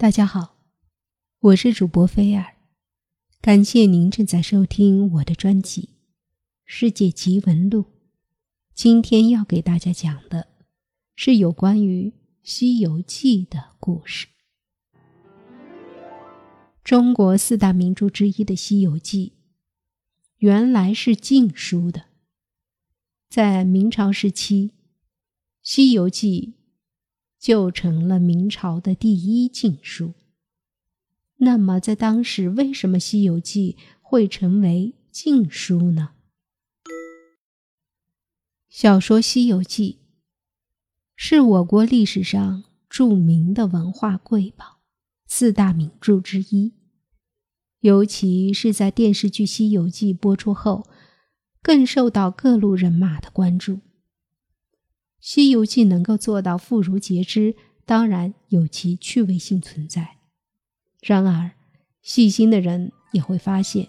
大家好，我是主播菲尔，感谢您正在收听我的专辑《世界奇闻录》。今天要给大家讲的是有关于《西游记》的故事。中国四大名著之一的《西游记》，原来是禁书的。在明朝时期，《西游记》。就成了明朝的第一禁书。那么，在当时，为什么《西游记》会成为禁书呢？小说《西游记》是我国历史上著名的文化瑰宝，四大名著之一。尤其是在电视剧《西游记》播出后，更受到各路人马的关注。《西游记》能够做到妇孺皆知，当然有其趣味性存在。然而，细心的人也会发现，《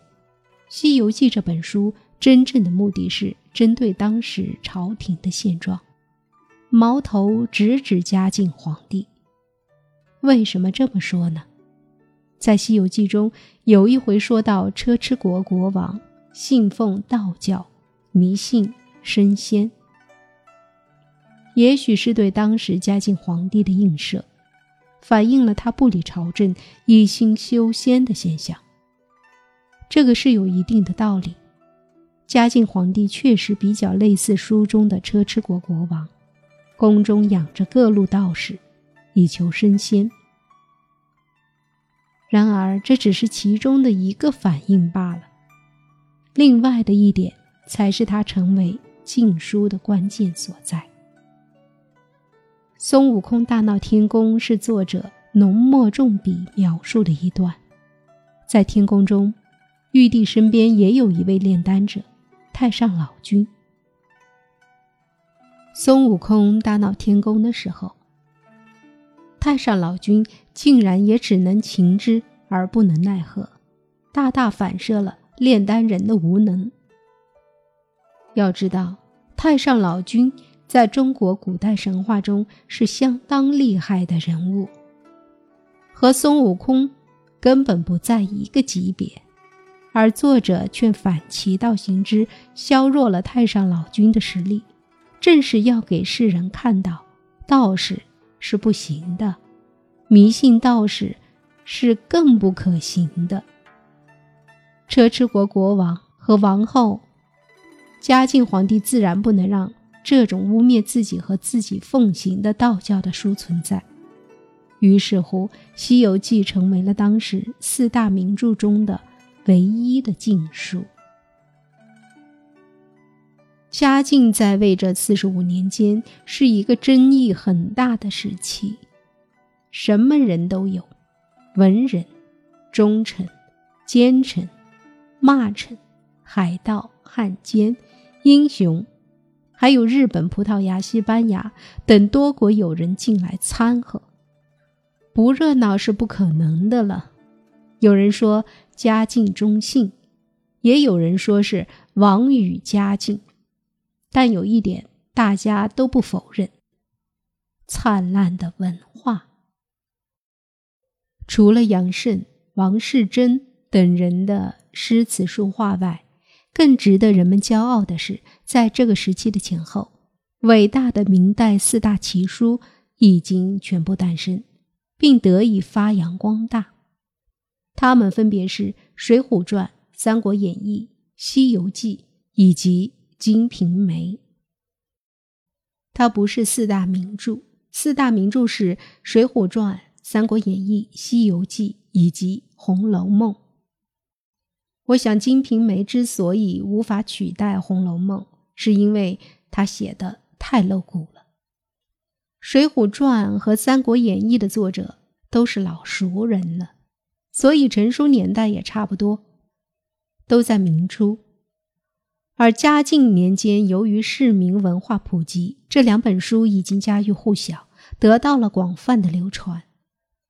西游记》这本书真正的目的是针对当时朝廷的现状，矛头直指嘉靖皇帝。为什么这么说呢？在《西游记》中有一回说到，车迟国国王信奉道教，迷信升仙。也许是对当时嘉靖皇帝的映射，反映了他不理朝政、一心修仙的现象。这个是有一定的道理。嘉靖皇帝确实比较类似书中的车迟国国王，宫中养着各路道士，以求升仙。然而，这只是其中的一个反应罢了。另外的一点，才是他成为禁书的关键所在。孙悟空大闹天宫是作者浓墨重笔描述的一段。在天宫中，玉帝身边也有一位炼丹者，太上老君。孙悟空大闹天宫的时候，太上老君竟然也只能擒之而不能奈何，大大反射了炼丹人的无能。要知道，太上老君。在中国古代神话中是相当厉害的人物，和孙悟空根本不在一个级别，而作者却反其道行之，削弱了太上老君的实力，正是要给世人看到，道士是不行的，迷信道士是更不可行的。车迟国国王和王后，嘉靖皇帝自然不能让。这种污蔑自己和自己奉行的道教的书存在，于是乎，《西游记》成为了当时四大名著中的唯一的禁书。嘉靖在位这四十五年间，是一个争议很大的时期，什么人都有：文人、忠臣、奸臣、骂臣、海盗、汉奸、英雄。还有日本、葡萄牙、西班牙等多国友人进来掺和，不热闹是不可能的了。有人说嘉靖忠信，也有人说是王与嘉靖，但有一点大家都不否认：灿烂的文化。除了杨慎、王世贞等人的诗词书画外，更值得人们骄傲的是，在这个时期的前后，伟大的明代四大奇书已经全部诞生，并得以发扬光大。它们分别是《水浒传》《三国演义》《西游记》以及《金瓶梅》。它不是四大名著，四大名著是《水浒传》《三国演义》《西游记》以及《红楼梦》。我想，《金瓶梅》之所以无法取代《红楼梦》，是因为它写的太露骨了。《水浒传》和《三国演义》的作者都是老熟人了，所以成书年代也差不多，都在明初。而嘉靖年间，由于市民文化普及，这两本书已经家喻户晓，得到了广泛的流传。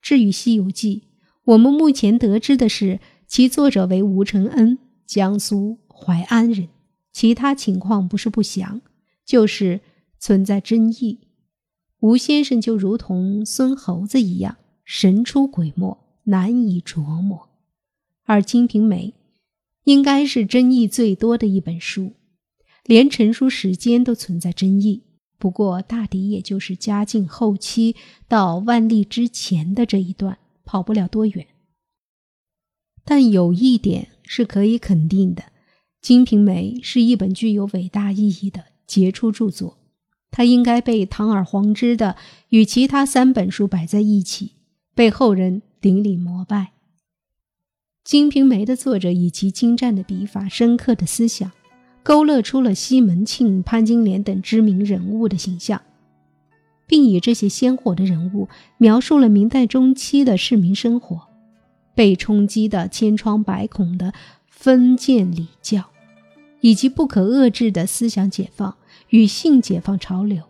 至于《西游记》，我们目前得知的是。其作者为吴承恩，江苏淮安人。其他情况不是不详，就是存在争议。吴先生就如同孙猴子一样，神出鬼没，难以琢磨。而《金瓶梅》应该是争议最多的一本书，连成书时间都存在争议。不过大抵也就是嘉靖后期到万历之前的这一段，跑不了多远。但有一点是可以肯定的，《金瓶梅》是一本具有伟大意义的杰出著作，它应该被堂而皇之的与其他三本书摆在一起，被后人顶礼膜拜。《金瓶梅》的作者以其精湛的笔法、深刻的思想。勾勒出了西门庆、潘金莲等知名人物的形象，并以这些鲜活的人物描述了明代中期的市民生活，被冲击的千疮百孔的封建礼教，以及不可遏制的思想解放与性解放潮流。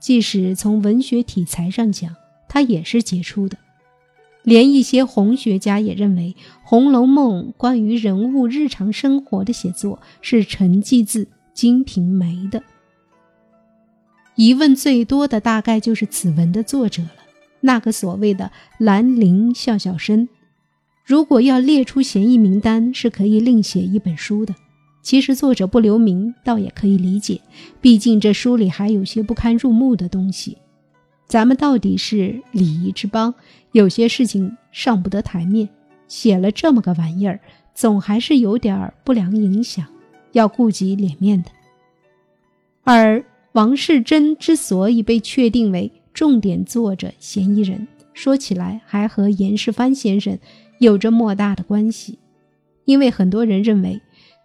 即使从文学题材上讲，它也是杰出的。连一些红学家也认为，《红楼梦》关于人物日常生活的写作是承继自《金瓶梅》的。疑问最多的大概就是此文的作者了，那个所谓的兰陵笑笑生。如果要列出嫌疑名单，是可以另写一本书的。其实作者不留名，倒也可以理解，毕竟这书里还有些不堪入目的东西。咱们到底是礼仪之邦，有些事情上不得台面，写了这么个玩意儿，总还是有点不良影响，要顾及脸面的。而王世贞之所以被确定为重点作者嫌疑人，说起来还和严世蕃先生有着莫大的关系，因为很多人认为《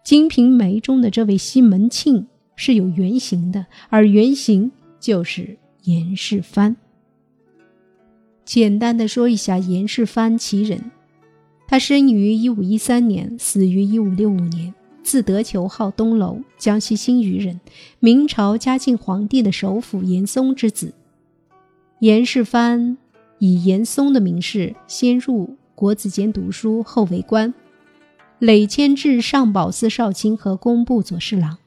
金瓶梅》中的这位西门庆是有原型的，而原型就是。严世蕃。简单的说一下严世蕃其人，他生于一五一三年，死于一五六五年，字德求，号东楼，江西新余人，明朝嘉靖皇帝的首辅严嵩之子。严世蕃以严嵩的名士，先入国子监读书，后为官，累迁至上宝司少卿和工部左侍郎。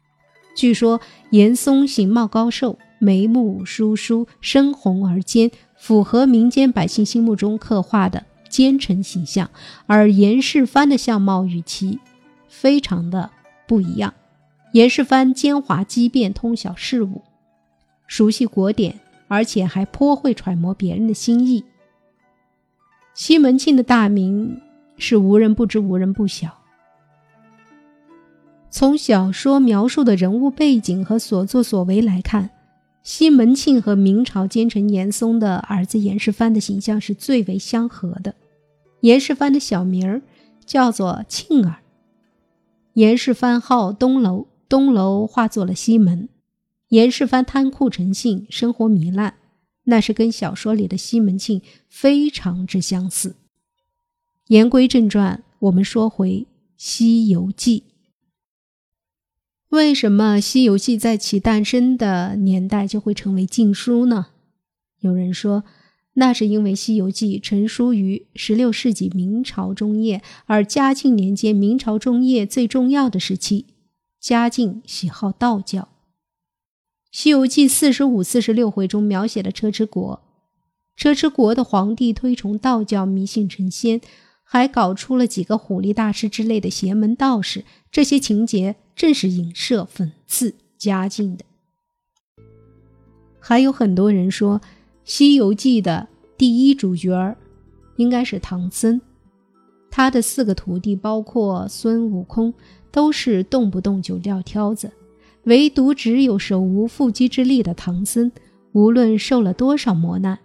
据说严嵩形貌高瘦。眉目疏疏，深红而尖，符合民间百姓心目中刻画的奸臣形象。而严世蕃的相貌与其非常的不一样。严世蕃奸猾机变，通晓事物，熟悉国典，而且还颇会揣摩别人的心意。西门庆的大名是无人不知，无人不晓。从小说描述的人物背景和所作所为来看。西门庆和明朝奸臣严嵩的儿子严世蕃的形象是最为相合的。严世蕃的小名儿叫做庆儿。严世蕃号东楼，东楼化作了西门。严世蕃贪酷成性，生活糜烂，那是跟小说里的西门庆非常之相似。言归正传，我们说回《西游记》。为什么《西游记》在其诞生的年代就会成为禁书呢？有人说，那是因为《西游记》成书于十六世纪明朝中叶，而嘉靖年间明朝中叶最重要的时期，嘉靖喜好道教。《西游记》四十五、四十六回中描写了车迟国，车迟国的皇帝推崇道教，迷信成仙。还搞出了几个虎力大师之类的邪门道士，这些情节正是影射讽刺嘉靖的。还有很多人说，《西游记》的第一主角应该是唐僧，他的四个徒弟包括孙悟空，都是动不动就撂挑子，唯独只有手无缚鸡之力的唐僧，无论受了多少磨难，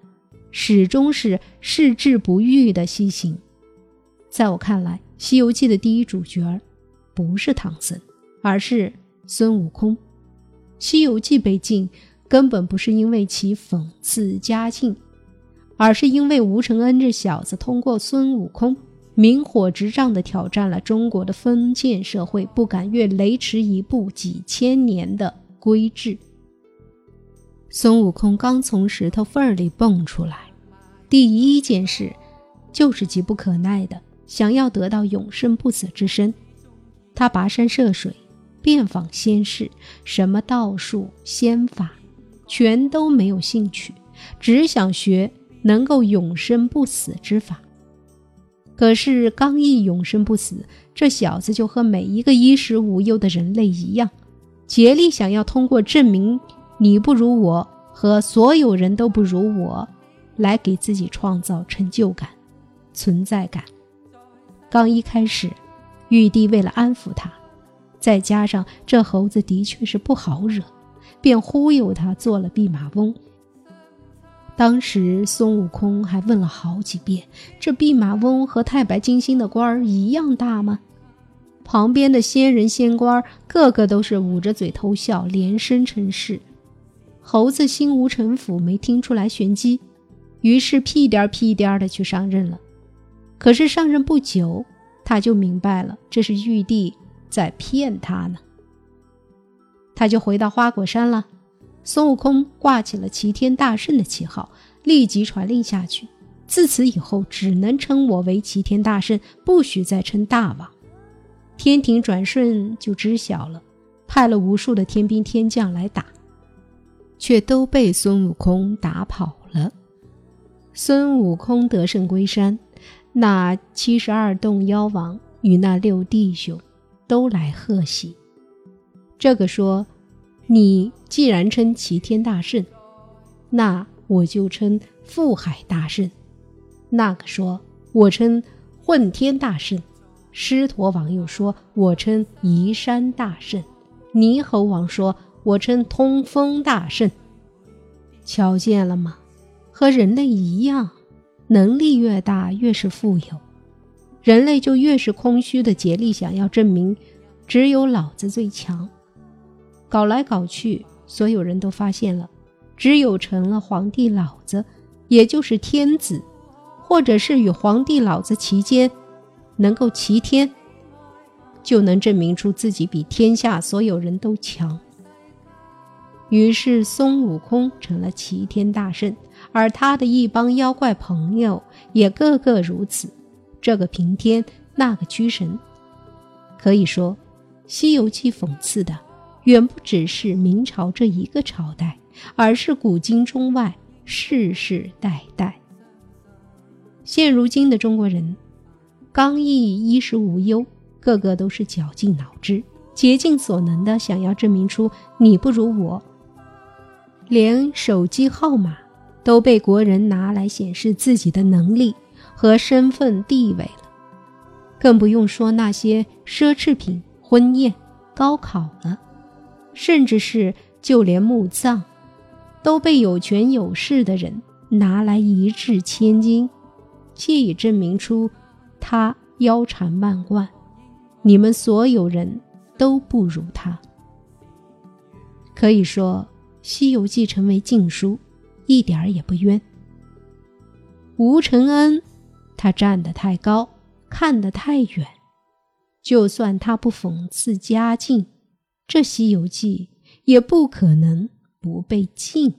始终是矢志不渝的西行。在我看来，《西游记》的第一主角不是唐僧，而是孙悟空。《西游记》被禁，根本不是因为其讽刺嘉靖，而是因为吴承恩这小子通过孙悟空明火执仗地挑战了中国的封建社会不敢越雷池一步几千年的规制。孙悟空刚从石头缝里蹦出来，第一件事就是急不可耐的。想要得到永生不死之身，他跋山涉水，遍访仙士，什么道术仙法，全都没有兴趣，只想学能够永生不死之法。可是刚毅永生不死，这小子就和每一个衣食无忧的人类一样，竭力想要通过证明你不如我和所有人都不如我，来给自己创造成就感、存在感。刚一开始，玉帝为了安抚他，再加上这猴子的确是不好惹，便忽悠他做了弼马翁。当时孙悟空还问了好几遍：“这弼马温和太白金星的官儿一样大吗？”旁边的仙人仙官个个都是捂着嘴偷笑，连声称是。猴子心无城府，没听出来玄机，于是屁颠屁颠的去上任了。可是上任不久，他就明白了，这是玉帝在骗他呢。他就回到花果山了。孙悟空挂起了齐天大圣的旗号，立即传令下去：自此以后，只能称我为齐天大圣，不许再称大王。天庭转瞬就知晓了，派了无数的天兵天将来打，却都被孙悟空打跑了。孙悟空得胜归山，那七十二洞妖王与那六弟兄都来贺喜。这个说。你既然称齐天大圣，那我就称富海大圣。那个说我称混天大圣，狮驼王又说我称移山大圣，猕猴王说我称通风大圣。瞧见了吗？和人类一样，能力越大越是富有，人类就越是空虚的竭力想要证明，只有老子最强。搞来搞去，所有人都发现了，只有成了皇帝老子，也就是天子，或者是与皇帝老子齐肩，能够齐天，就能证明出自己比天下所有人都强。于是孙悟空成了齐天大圣，而他的一帮妖怪朋友也个个如此，这个平天，那个驱神。可以说，《西游记》讽刺的。远不只是明朝这一个朝代，而是古今中外世世代代。现如今的中国人，刚毅衣食无忧，个个都是绞尽脑汁、竭尽所能的想要证明出你不如我。连手机号码都被国人拿来显示自己的能力和身份地位了，更不用说那些奢侈品、婚宴、高考了。甚至是就连墓葬，都被有权有势的人拿来一掷千金，借以证明出他腰缠万贯，你们所有人都不如他。可以说，《西游记》成为禁书，一点儿也不冤。吴承恩，他站得太高，看得太远，就算他不讽刺嘉靖。这《西游记》也不可能不被禁。